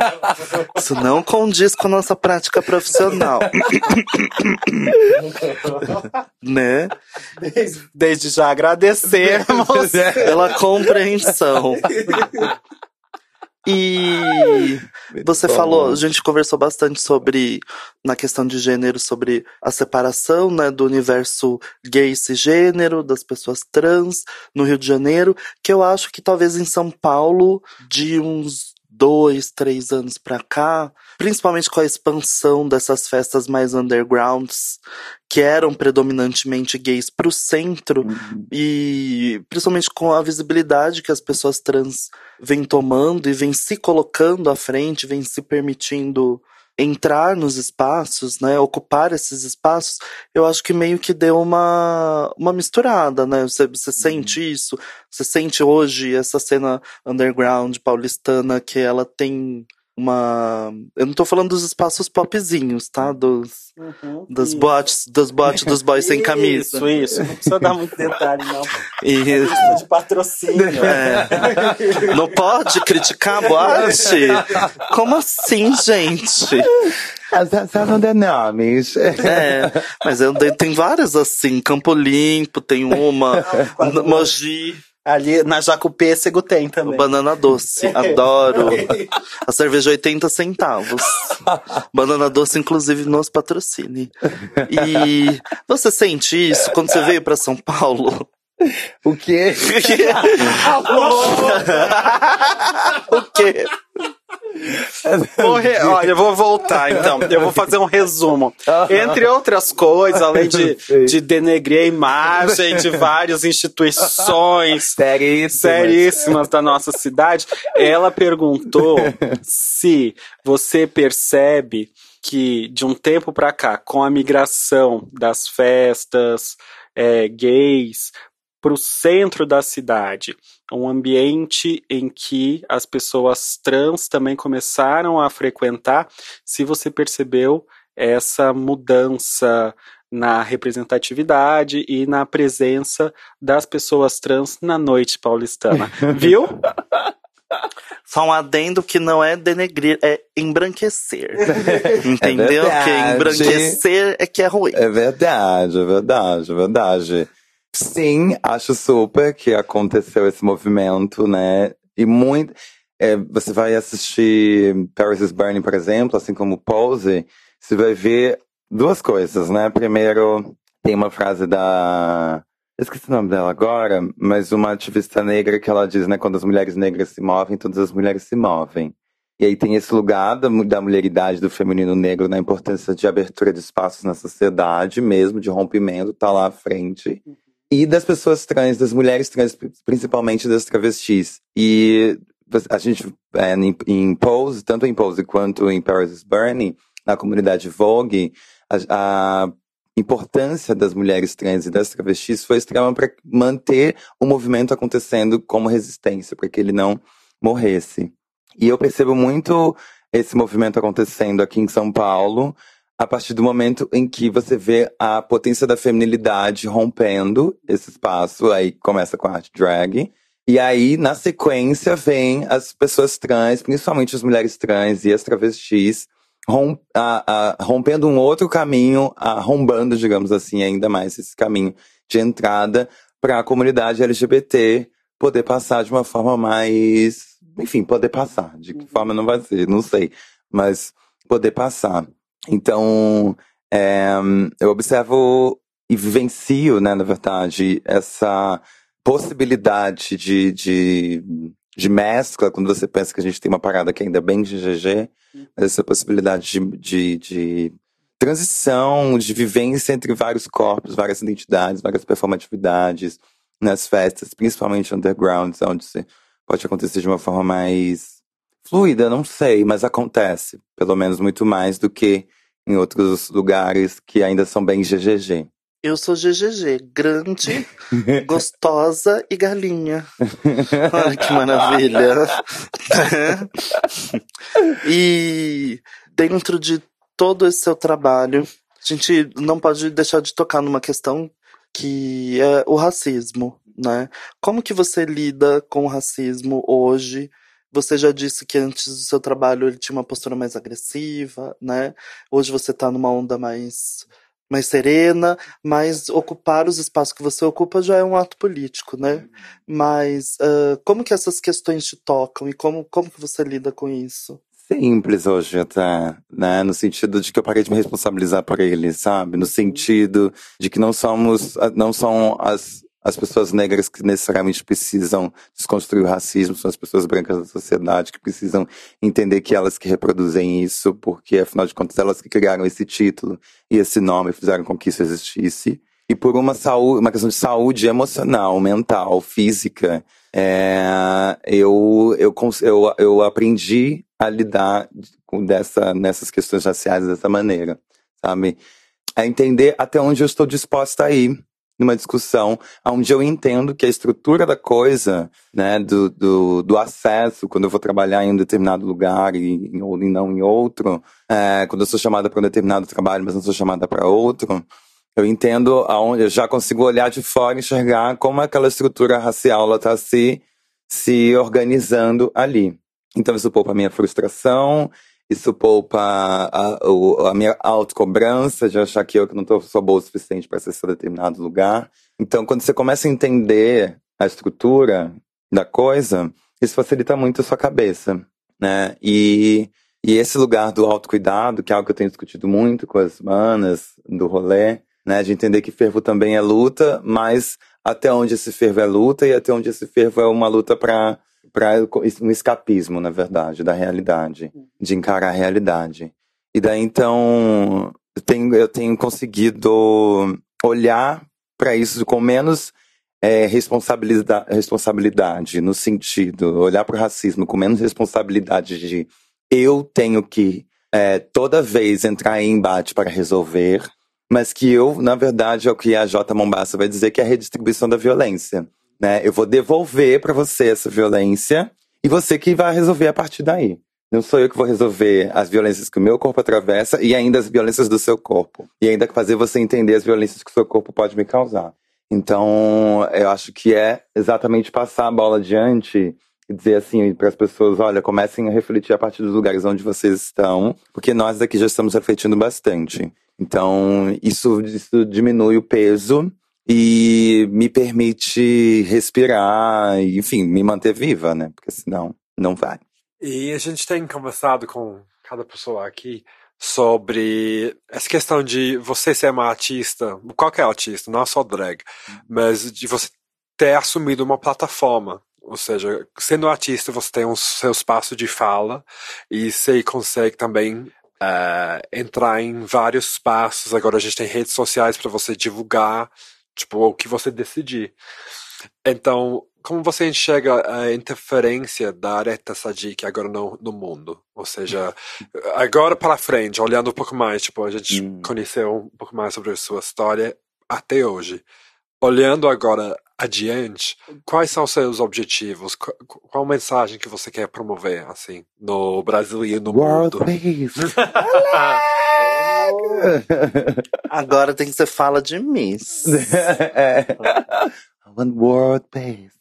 Isso não condiz com a nossa prática profissional. [laughs] né? Desde já agradecemos. Pela compreensão. E você bom. falou, a gente conversou bastante sobre, na questão de gênero, sobre a separação, né, do universo gay e cisgênero, das pessoas trans no Rio de Janeiro, que eu acho que talvez em São Paulo, de uns dois, três anos pra cá, principalmente com a expansão dessas festas mais undergrounds, que eram predominantemente gays pro centro, e principalmente com a visibilidade que as pessoas trans vêm tomando e vêm se colocando à frente, vêm se permitindo entrar nos espaços, né, ocupar esses espaços, eu acho que meio que deu uma, uma misturada, né? Você, você sente isso? Você sente hoje essa cena underground paulistana que ela tem uma. Eu não tô falando dos espaços popzinhos, tá? Dos, das Isso. boates, dos boates dos boys sem camisa. Isso, isso. Não precisa dar muito detalhe, não. Lista de patrocínio. é, não pode criticar a boate? Como assim, gente? Só não dê nomes. É, mas eu, tem várias assim, Campo Limpo, tem uma, [laughs] Mogi, Ali na Jacupêssego tem também. Banana Doce, [laughs] adoro. A cerveja 80 centavos. Banana Doce, inclusive, nos patrocine. E você sente isso quando você veio pra São Paulo? O quê? [laughs] [laughs] o quê? Vou Olha, eu vou voltar então. Eu vou fazer um resumo. Entre outras coisas, além de, de denegrir a imagem de várias instituições [laughs] Seríssimo. seríssimas da nossa cidade, ela perguntou se você percebe que de um tempo pra cá, com a migração das festas é, gays para o centro da cidade, um ambiente em que as pessoas trans também começaram a frequentar, se você percebeu essa mudança na representatividade e na presença das pessoas trans na noite paulistana. [laughs] Viu? [laughs] Só um adendo que não é denegrir, é embranquecer. Entendeu? É que verdade. embranquecer é que é ruim. É verdade, é verdade, é verdade. Sim, acho super que aconteceu esse movimento, né? E muito. é, você vai assistir Paris is Burning, por exemplo, assim como Pose, você vai ver duas coisas, né? Primeiro, tem uma frase da. Esqueci o nome dela agora, mas uma ativista negra que ela diz, né? Quando as mulheres negras se movem, todas as mulheres se movem. E aí tem esse lugar da, da mulheridade, do feminino negro, na importância de abertura de espaços na sociedade, mesmo de rompimento, tá lá à frente. E das pessoas trans, das mulheres trans, pri- principalmente das travestis. E a gente, é, em Pose, tanto em Pose quanto em Paris is Burning, na comunidade Vogue, a, a importância das mulheres trans e das travestis foi extrema para manter o movimento acontecendo como resistência, para que ele não morresse. E eu percebo muito esse movimento acontecendo aqui em São Paulo, a partir do momento em que você vê a potência da feminilidade rompendo esse espaço, aí começa com a arte drag, E aí, na sequência, vem as pessoas trans, principalmente as mulheres trans e as travestis, rom a, a, rompendo um outro caminho, arrombando, digamos assim, ainda mais esse caminho de entrada para a comunidade LGBT poder passar de uma forma mais. Enfim, poder passar. De que forma não vai ser, não sei. Mas poder passar. Então, é, eu observo e vivencio, né, na verdade, essa possibilidade de, de, de mescla, quando você pensa que a gente tem uma parada que ainda é bem de GG, mas essa possibilidade de, de, de transição, de vivência entre vários corpos, várias identidades, várias performatividades nas festas, principalmente undergrounds, onde pode acontecer de uma forma mais fluida, não sei, mas acontece, pelo menos muito mais do que em outros lugares que ainda são bem GGG. Eu sou GGG, grande, [laughs] gostosa e galinha. Olha que maravilha. [laughs] e dentro de todo esse seu trabalho, a gente não pode deixar de tocar numa questão que é o racismo, né? Como que você lida com o racismo hoje? Você já disse que antes do seu trabalho ele tinha uma postura mais agressiva, né? Hoje você tá numa onda mais mais serena, mas ocupar os espaços que você ocupa já é um ato político, né? Mas uh, como que essas questões te tocam e como, como que você lida com isso? Simples hoje até, né? No sentido de que eu parei de me responsabilizar por ele, sabe? No sentido de que não somos, não são as as pessoas negras que necessariamente precisam desconstruir o racismo são as pessoas brancas da sociedade que precisam entender que elas que reproduzem isso, porque afinal de contas elas que criaram esse título e esse nome fizeram com que isso existisse. E por uma saúde, uma questão de saúde emocional, mental, física, é, eu, eu, eu, eu aprendi a lidar com dessa, nessas questões raciais dessa maneira, sabe? A entender até onde eu estou disposta a ir numa discussão onde eu entendo que a estrutura da coisa, né, do, do, do acesso, quando eu vou trabalhar em um determinado lugar e, e, não em outro, é, quando eu sou chamada para um determinado trabalho, mas não sou chamada para outro, eu entendo aonde eu já consigo olhar de fora e enxergar como aquela estrutura racial está se, se organizando ali. Então isso poupa a minha frustração, isso poupa a, a, a minha autocobrança de achar que eu que não tô, sou boa o suficiente para acessar determinado lugar. Então, quando você começa a entender a estrutura da coisa, isso facilita muito a sua cabeça, né? E, e esse lugar do autocuidado, que é algo que eu tenho discutido muito com as manas do rolê, né? De entender que fervo também é luta, mas até onde esse fervo é luta e até onde esse fervo é uma luta para para um escapismo, na verdade, da realidade, de encarar a realidade. E daí então eu tenho, eu tenho conseguido olhar para isso com menos é, responsabilidade, responsabilidade, no sentido, olhar para o racismo com menos responsabilidade de eu tenho que é, toda vez entrar em embate para resolver, mas que eu, na verdade, é o que a J. Mombassa vai dizer que é a redistribuição da violência né? Eu vou devolver para você essa violência e você que vai resolver a partir daí. Não sou eu que vou resolver as violências que o meu corpo atravessa e ainda as violências do seu corpo. E ainda fazer você entender as violências que o seu corpo pode me causar. Então, eu acho que é exatamente passar a bola adiante e dizer assim para as pessoas: olha, comecem a refletir a partir dos lugares onde vocês estão, porque nós daqui já estamos refletindo bastante. Então, isso, isso diminui o peso e me permite respirar, enfim, me manter viva, né? Porque senão não vai. E a gente tem conversado com cada pessoa aqui sobre essa questão de você ser uma artista, qualquer artista, não só drag, mas de você ter assumido uma plataforma. Ou seja, sendo artista, você tem o seu espaço de fala e você consegue também uh, entrar em vários espaços. Agora a gente tem redes sociais para você divulgar tipo, o que você decidir. Então, como você enxerga a interferência da Areta Sadiq agora no, no mundo? Ou seja, [laughs] agora para frente, olhando um pouco mais, tipo, a gente hum. conheceu um pouco mais sobre a sua história até hoje. Olhando agora adiante, quais são os seus objetivos? Qual, qual mensagem que você quer promover, assim, no Brasil e no World mundo? Peace. [laughs] Agora tem que ser fala de Miss. [laughs] é. One world peace.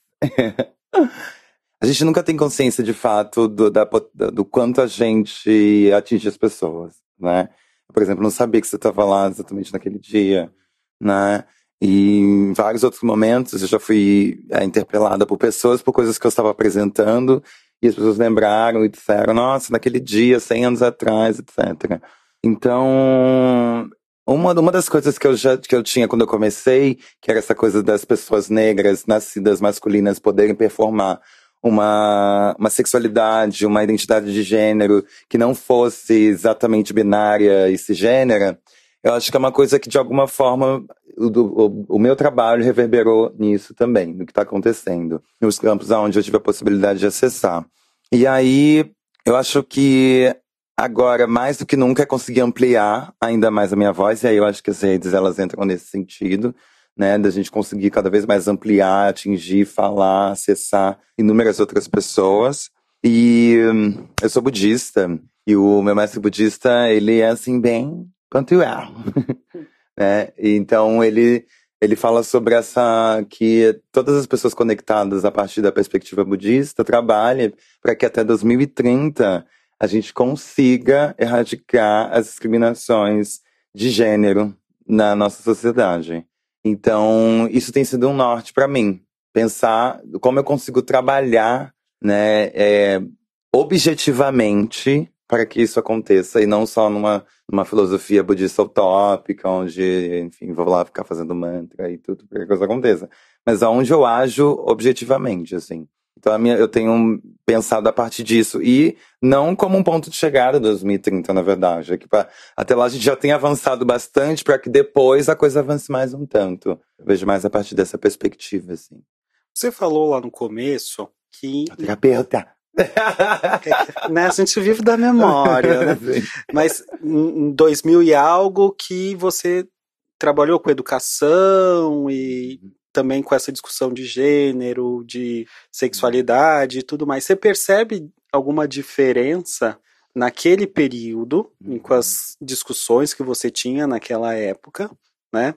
A gente nunca tem consciência de fato do, da, do quanto a gente atinge as pessoas, né? Por exemplo, não sabia que você estava lá exatamente naquele dia, né? E em vários outros momentos eu já fui é, interpelada por pessoas por coisas que eu estava apresentando e as pessoas lembraram e disseram, nossa, naquele dia, 100 anos atrás, etc. Então, uma, uma das coisas que eu já que eu tinha quando eu comecei, que era essa coisa das pessoas negras, nascidas masculinas, poderem performar uma, uma sexualidade, uma identidade de gênero que não fosse exatamente binária e cisgênera, eu acho que é uma coisa que, de alguma forma, o, o, o meu trabalho reverberou nisso também, no que está acontecendo, nos campos onde eu tive a possibilidade de acessar. E aí, eu acho que agora, mais do que nunca, é conseguir ampliar ainda mais a minha voz, e aí eu acho que as redes, elas entram nesse sentido, né, da gente conseguir cada vez mais ampliar, atingir, falar, acessar inúmeras outras pessoas. E hum, eu sou budista, e o meu mestre budista, ele é assim, bem Pantuel. [laughs] né? Então ele ele fala sobre essa que todas as pessoas conectadas a partir da perspectiva budista trabalhem para que até 2030 a gente consiga erradicar as discriminações de gênero na nossa sociedade. Então, isso tem sido um norte para mim, pensar como eu consigo trabalhar, né, é, objetivamente para que isso aconteça e não só numa, numa filosofia budista utópica, onde, enfim, vou lá ficar fazendo mantra e tudo para que isso aconteça, mas aonde eu ajo objetivamente, assim. Então a minha, eu tenho pensado a partir disso e não como um ponto de chegada 2030, na verdade, é que pra, até lá a gente já tem avançado bastante para que depois a coisa avance mais um tanto. Eu vejo mais a partir dessa perspectiva, assim. Você falou lá no começo que a terapeuta [laughs] né? A gente vive da memória, né? [laughs] Mas em 2000 e algo que você trabalhou com educação e também com essa discussão de gênero, de sexualidade e tudo mais. Você percebe alguma diferença naquele período, uhum. com as discussões que você tinha naquela época, né?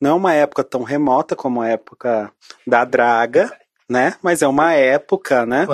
Não é uma época tão remota como a época da draga, né? Mas é uma época, né?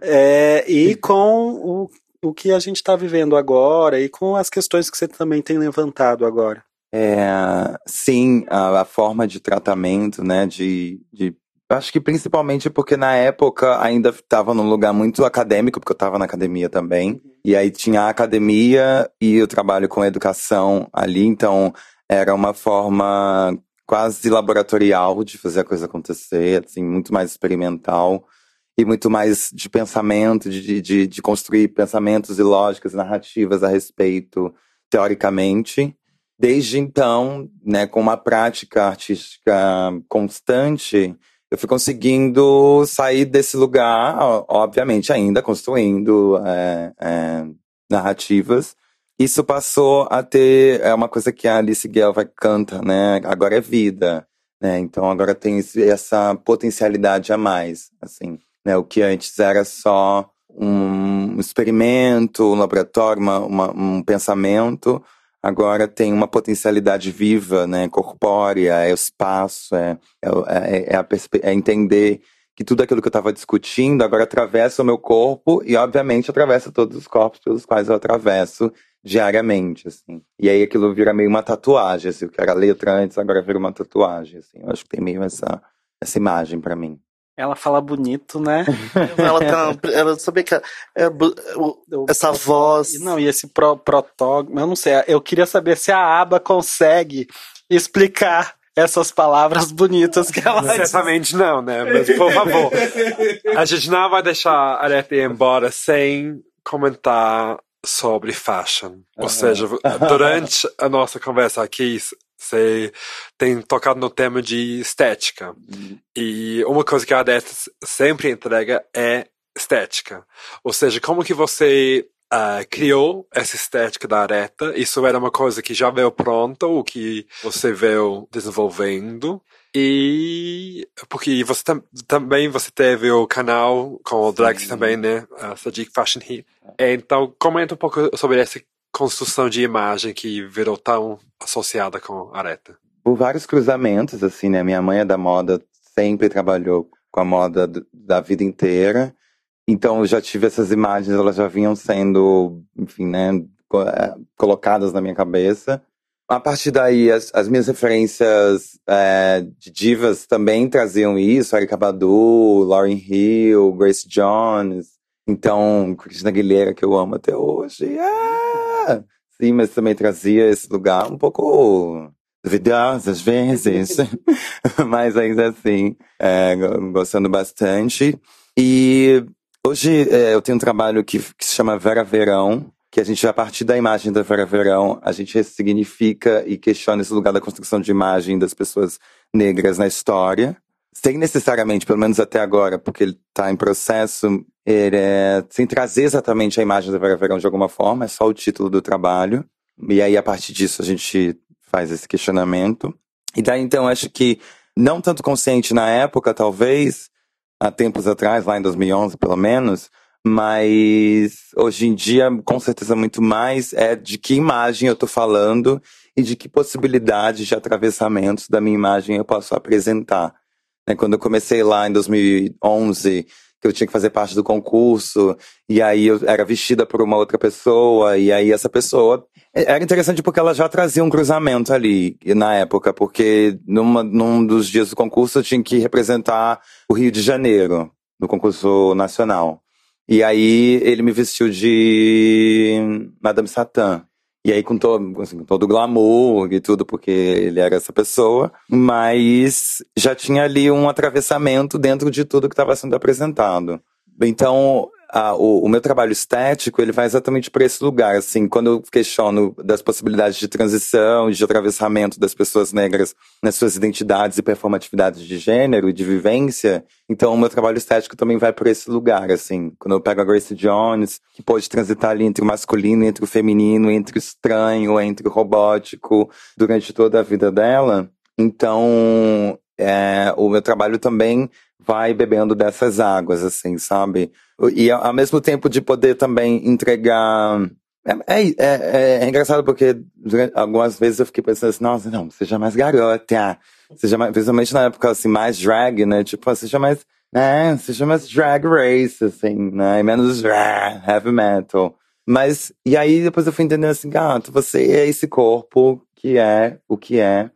É, e com o, o que a gente está vivendo agora e com as questões que você também tem levantado agora. É, sim, a, a forma de tratamento, né? De, de Acho que principalmente porque na época ainda estava num lugar muito acadêmico, porque eu estava na academia também. Uhum. E aí tinha a academia e o trabalho com educação ali, então era uma forma quase laboratorial de fazer a coisa acontecer, assim, muito mais experimental e muito mais de pensamento, de, de, de construir pensamentos e lógicas, narrativas a respeito, teoricamente. Desde então, né, com uma prática artística constante, eu fui conseguindo sair desse lugar, obviamente ainda construindo é, é, narrativas, isso passou a ter é uma coisa que a Alice Guel vai canta, né? Agora é vida, né? Então agora tem essa potencialidade a mais, assim, né? O que antes era só um experimento, um laboratório, uma, uma, um pensamento, agora tem uma potencialidade viva, né? Corpórea, é o espaço, é, é, é, é, a, é entender que tudo aquilo que eu estava discutindo agora atravessa o meu corpo e, obviamente, atravessa todos os corpos pelos quais eu atravesso diariamente, assim. E aí aquilo vira meio uma tatuagem, assim, o que era letra antes agora vira uma tatuagem, assim. Eu acho que tem meio essa, essa imagem para mim. Ela fala bonito, né? [laughs] ela tá, ela sabia que é, é, essa voz. Não, e esse pro, protótipo, eu não sei, eu queria saber se a aba consegue explicar essas palavras bonitas que ela Certamente não, né? Mas por favor, a gente não vai deixar a Arete ir embora sem comentar sobre fashion. Ou seja, durante a nossa conversa aqui, você tem tocado no tema de estética. Uhum. E uma coisa que a Adete sempre entrega é estética. Ou seja, como que você uh, criou essa estética da areta? Isso era uma coisa que já veio pronta, o que você veio desenvolvendo? E porque você tam, também você teve o canal com o Drag também, né? A Sadiq Fashion Heat. Então, comenta um pouco sobre essa construção de imagem que virou tão associada com areta. Por vários cruzamentos, assim, né? Minha mãe é da moda, sempre trabalhou com a moda da vida inteira. Então eu já tive essas imagens, elas já vinham sendo, enfim, né, é, colocadas na minha cabeça. A partir daí, as, as minhas referências é, de divas também traziam isso, Erika Badu, Lauryn Hill, Grace Jones. Então, Cristina Aguilera, que eu amo até hoje. Sim, mas também trazia esse lugar um pouco duvidoso às vezes, [laughs] mas ainda assim, é, gostando bastante. E hoje é, eu tenho um trabalho que, que se chama Vera Verão, que a gente, a partir da imagem da Vera Verão, a gente ressignifica e questiona esse lugar da construção de imagem das pessoas negras na história, sem necessariamente, pelo menos até agora, porque ele está em processo, é, sem trazer exatamente a imagem da Vera Verão de alguma forma, é só o título do trabalho. E aí, a partir disso, a gente faz esse questionamento. E daí, então, acho que, não tanto consciente na época, talvez, há tempos atrás, lá em 2011, pelo menos, mas hoje em dia, com certeza, muito mais é de que imagem eu estou falando e de que possibilidades de atravessamentos da minha imagem eu posso apresentar. Né, quando eu comecei lá em 2011, que eu tinha que fazer parte do concurso, e aí eu era vestida por uma outra pessoa, e aí essa pessoa. É, era interessante porque ela já trazia um cruzamento ali na época, porque numa, num dos dias do concurso eu tinha que representar o Rio de Janeiro, no concurso nacional. E aí ele me vestiu de Madame Satã. E aí com todo, assim, com todo o glamour e tudo, porque ele era essa pessoa. Mas já tinha ali um atravessamento dentro de tudo que estava sendo apresentado. Então, o, o, meu trabalho estético ele vai exatamente para esse lugar. Assim, quando eu questiono das possibilidades de transição, de atravessamento das pessoas negras nas suas identidades e performatividades de gênero e de vivência, então o meu trabalho estético também vai para esse lugar. Assim, quando eu pego a Grace Jones, que pode transitar ali entre o masculino, entre o feminino, entre o estranho, entre o robótico, durante toda a vida dela. Então, é, o meu trabalho também vai bebendo dessas águas, assim, sabe? E ao mesmo tempo de poder também entregar. É, é, é, é engraçado porque algumas vezes eu fiquei pensando assim, nossa, não, seja mais garota, seja mais, principalmente na época assim, mais drag, né? Tipo, seja mais, né? Seja mais drag race, assim, né? E menos drag, heavy metal. Mas, e aí depois eu fui entendendo assim, gato, você é esse corpo que é o que é.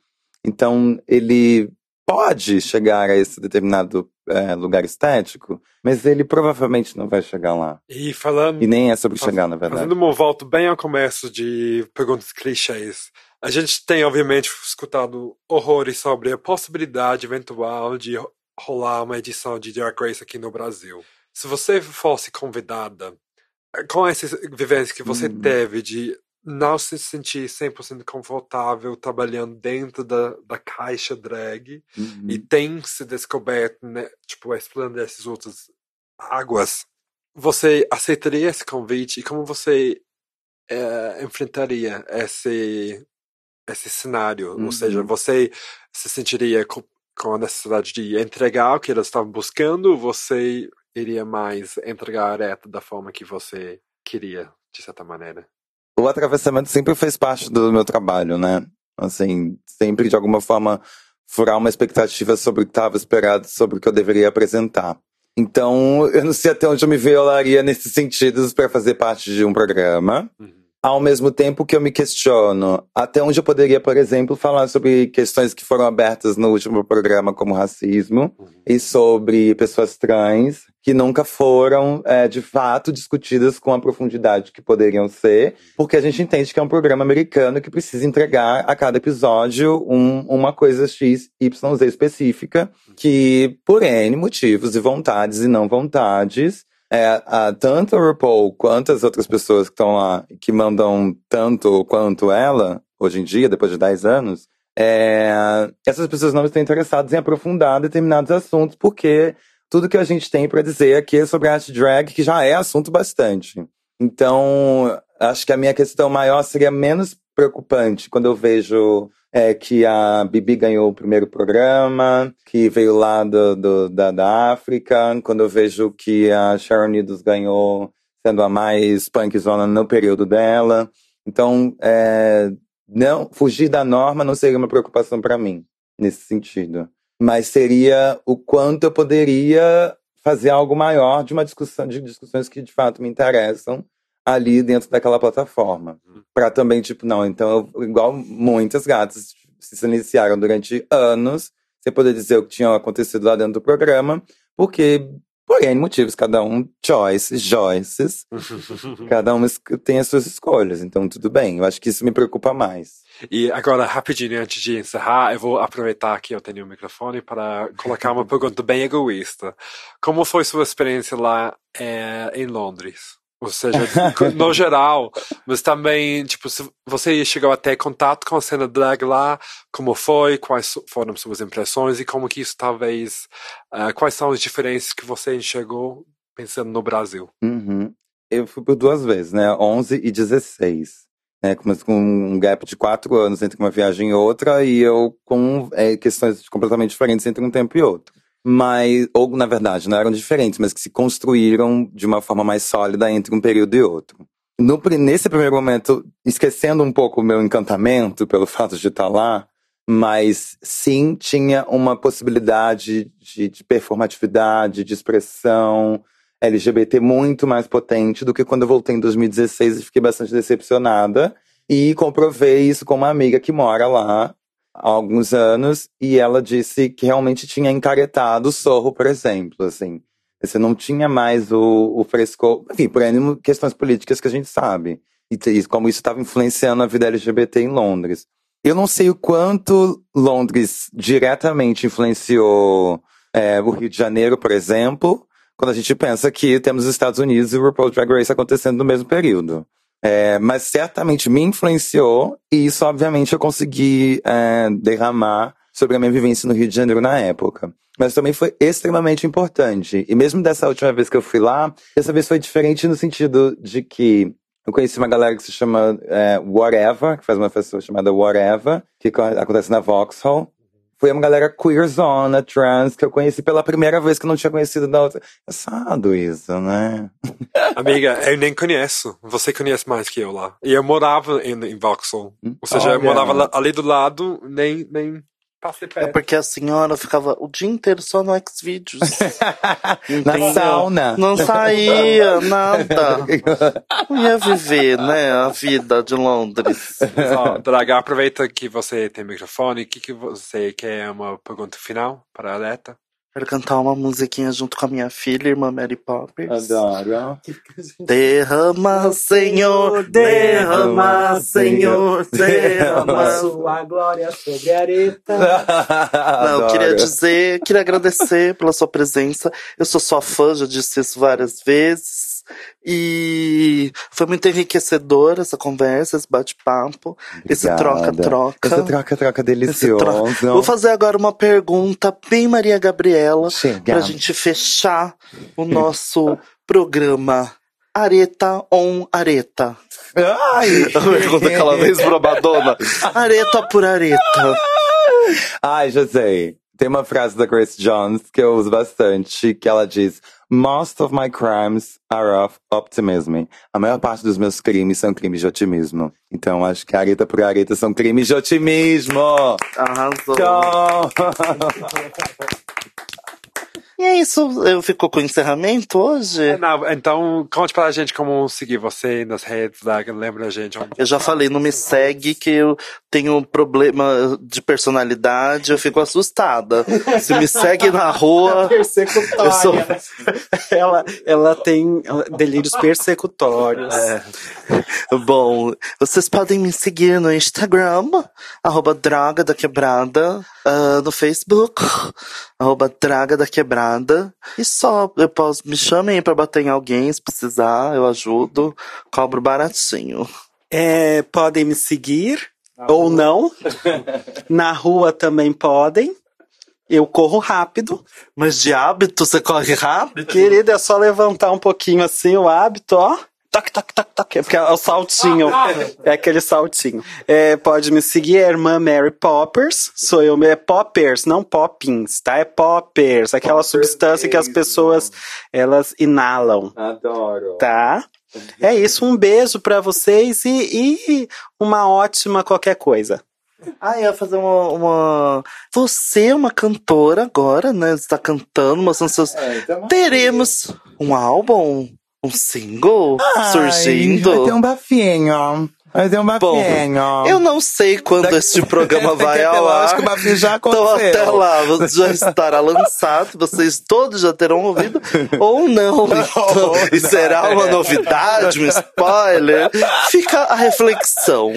Então, ele pode chegar a esse determinado é, lugar estético, mas ele provavelmente não vai chegar lá. E falando. E nem é sobre chegar, na verdade. Fazendo uma volta bem ao começo de perguntas clichês. A gente tem, obviamente, escutado horrores sobre a possibilidade eventual de rolar uma edição de Drag Race aqui no Brasil. Se você fosse convidada, com essa vivência que você hum. teve de não se sentir 100% confortável trabalhando dentro da, da caixa drag uhum. e tem se descoberto, né, tipo, explorando essas outras águas, você aceitaria esse convite e como você é, enfrentaria esse, esse cenário? Uhum. Ou seja, uhum. você se sentiria com, com a necessidade de entregar o que elas estavam buscando você iria mais entregar a da forma que você queria, de certa maneira? O atravessamento sempre fez parte do meu trabalho, né? Assim, sempre de alguma forma furar uma expectativa sobre o que estava esperado, sobre o que eu deveria apresentar. Então, eu não sei até onde eu me violaria nesses sentidos para fazer parte de um programa. Uhum. Ao mesmo tempo que eu me questiono até onde eu poderia, por exemplo, falar sobre questões que foram abertas no último programa, como racismo, uhum. e sobre pessoas trans, que nunca foram, é, de fato, discutidas com a profundidade que poderiam ser, porque a gente entende que é um programa americano que precisa entregar a cada episódio um, uma coisa X, Y, Z específica, que, por N motivos e vontades e não vontades, é, a, tanto a RuPaul quanto as outras pessoas que estão lá, que mandam tanto quanto ela, hoje em dia, depois de 10 anos, é, essas pessoas não estão interessadas em aprofundar determinados assuntos, porque tudo que a gente tem para dizer aqui sobre arte drag, que já é assunto bastante. Então, acho que a minha questão maior seria menos preocupante quando eu vejo é que a Bibi ganhou o primeiro programa, que veio lá do, do da, da, África, quando eu vejo que a Sharon Needles ganhou sendo a mais punkzona no período dela. Então, é, não fugir da norma não seria uma preocupação para mim, nesse sentido. Mas seria o quanto eu poderia fazer algo maior de uma discussão, de discussões que de fato me interessam ali dentro daquela plataforma. Pra também, tipo, não, então, eu, igual muitas gatas se iniciaram durante anos, sem poder dizer o que tinha acontecido lá dentro do programa, porque, por N motivos, cada um choices, choices, [laughs] cada um tem as suas escolhas, então tudo bem. Eu acho que isso me preocupa mais. E agora, rapidinho, antes de encerrar, eu vou aproveitar que eu tenho o microfone para colocar uma pergunta bem egoísta. Como foi sua experiência lá eh, em Londres? Ou seja, [laughs] no geral, mas também, tipo, se você chegou a ter contato com a cena drag lá, como foi, quais foram suas impressões e como que isso talvez, ah, quais são as diferenças que você enxergou pensando no Brasil? Uhum. Eu fui por duas vezes, né? 11 e 16. Né? Com um gap de quatro anos entre uma viagem e outra, e eu com é, questões completamente diferentes entre um tempo e outro. Mas, ou na verdade, não eram diferentes, mas que se construíram de uma forma mais sólida entre um período e outro. No, nesse primeiro momento, esquecendo um pouco o meu encantamento pelo [laughs] fato de estar lá, mas sim tinha uma possibilidade de, de performatividade, de expressão, LGBT muito mais potente do que quando eu voltei em 2016 e fiquei bastante decepcionada. E comprovei isso com uma amiga que mora lá há alguns anos e ela disse que realmente tinha encaretado o sorro, por exemplo, assim. Você não tinha mais o, o frescor, enfim, por N questões políticas que a gente sabe. E e como isso estava influenciando a vida LGBT em Londres. Eu não sei o quanto Londres diretamente influenciou é, o Rio de Janeiro, por exemplo, quando a gente pensa que temos os Estados Unidos e o RuPaul Drag Race acontecendo no mesmo período. É, mas certamente me influenciou e isso, obviamente, eu consegui é, derramar sobre a minha vivência no Rio de Janeiro na época. Mas também foi extremamente importante. E mesmo dessa última vez que eu fui lá, dessa vez foi diferente no sentido de que eu conheci uma galera que se chama é, Whatever, que faz uma festa chamada Whatever, que co- acontece na Vauxhall. Foi uma galera queerzona, trans, que eu conheci pela primeira vez que eu não tinha conhecido da outra. Engraçado isso, né? [laughs] Amiga, eu nem conheço. Você conhece mais que eu lá. E eu morava em, em Vauxhall. Ou seja, eu Olha. morava lá- ali do lado, nem, nem passei É porque a senhora ficava o dia inteiro só no Xvideos. [laughs] Na sauna. Não saía, nada. Não ia viver, né, a vida de Londres. Draga, aproveita que você tem microfone. O que, que você quer? Uma pergunta final para a Aleta? Quero cantar uma musiquinha junto com a minha filha, irmã Mary Poppers. Adoro. [laughs] Derrama, Senhor, [laughs] derrama, Senhor, derrama. Sua glória sobre a areta. [laughs] Não, eu queria dizer, queria agradecer pela sua presença. Eu sou sua fã, já disse isso várias vezes. E foi muito enriquecedor essa conversa, esse bate-papo, esse troca-troca. Esse troca-troca delicioso. Vou fazer agora uma pergunta bem Maria Gabriela Chega. pra gente fechar o nosso programa. Areta on areta. Ai! [laughs] A pergunta aquela vez pra Madonna. [laughs] Areta por areta. Ai, sei. Tem uma frase da Grace Jones que eu uso bastante, que ela diz: Most of my crimes are of optimism. A maior parte dos meus crimes são crimes de otimismo. Então acho que areta por areta são crimes de otimismo. Arrasou. Tchau! [laughs] E é isso. Eu ficou com o encerramento hoje? Não, então, conte para a gente como seguir você nas redes. Draga. Lembra a gente onde. Eu já falei, não me segue que eu tenho problema de personalidade, eu fico assustada. Se me segue na rua, [laughs] Persecutória. Eu sou- ela, ela tem delírios persecutórios. Bom, vocês podem me seguir no Instagram, arroba Draga da Quebrada, ah, no Facebook, arroba Draga da Quebrada. E só, eu posso, me chamem pra bater em alguém se precisar, eu ajudo, cobro baratinho. É, podem me seguir ou não. [laughs] Na rua também podem. Eu corro rápido. Mas de hábito você corre rápido? Querida, é só levantar um pouquinho assim o hábito, ó. Toc, toc, toc, toc. É porque é o saltinho. É aquele saltinho. É, pode me seguir, é a irmã Mary Poppers. Sou eu, é Poppers, não Poppins, tá? É Poppers, aquela substância que as pessoas, elas inalam, Adoro. tá? É isso, um beijo pra vocês e, e uma ótima qualquer coisa. Ah, eu ia fazer uma, uma. Você é uma cantora agora, né? Você tá cantando, mostrando seus. É, então- Teremos um álbum, um single Ai, surgindo. Vai ter um bafinho. Vai ter um Bom, bafinho. Eu não sei quando Daqui- este programa [laughs] vai ao lá, ar. acho que o bafinho já Então aconteceu. até lá já estará lançado, vocês todos já terão ouvido, [laughs] ou não. Então, e não. será uma novidade, um spoiler? Fica a reflexão.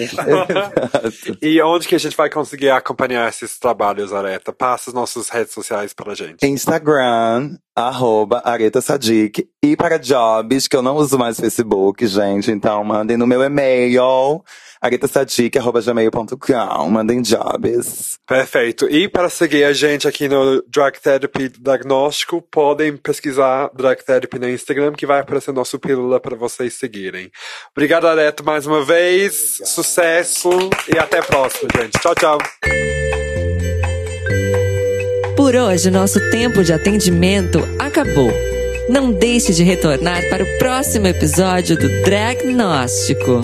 E onde que a gente vai conseguir acompanhar esses trabalhos, Areta? Passa as nossas redes sociais pra gente. Instagram, arroba Areta Sadik. E para jobs, que eu não uso mais Facebook, gente. Então mandem no meu e-mail, aretasadik.gmail.com. Mandem jobs. Perfeito. E para seguir a gente aqui no Drag Therapy Diagnóstico, podem pesquisar Drag Therapy no Instagram, que vai aparecer nosso pílula para vocês seguirem. Obrigado, Areto, mais uma vez. Sucesso e até a próxima, gente. Tchau, tchau. Por hoje, nosso tempo de atendimento acabou. Não deixe de retornar para o próximo episódio do Dragnóstico.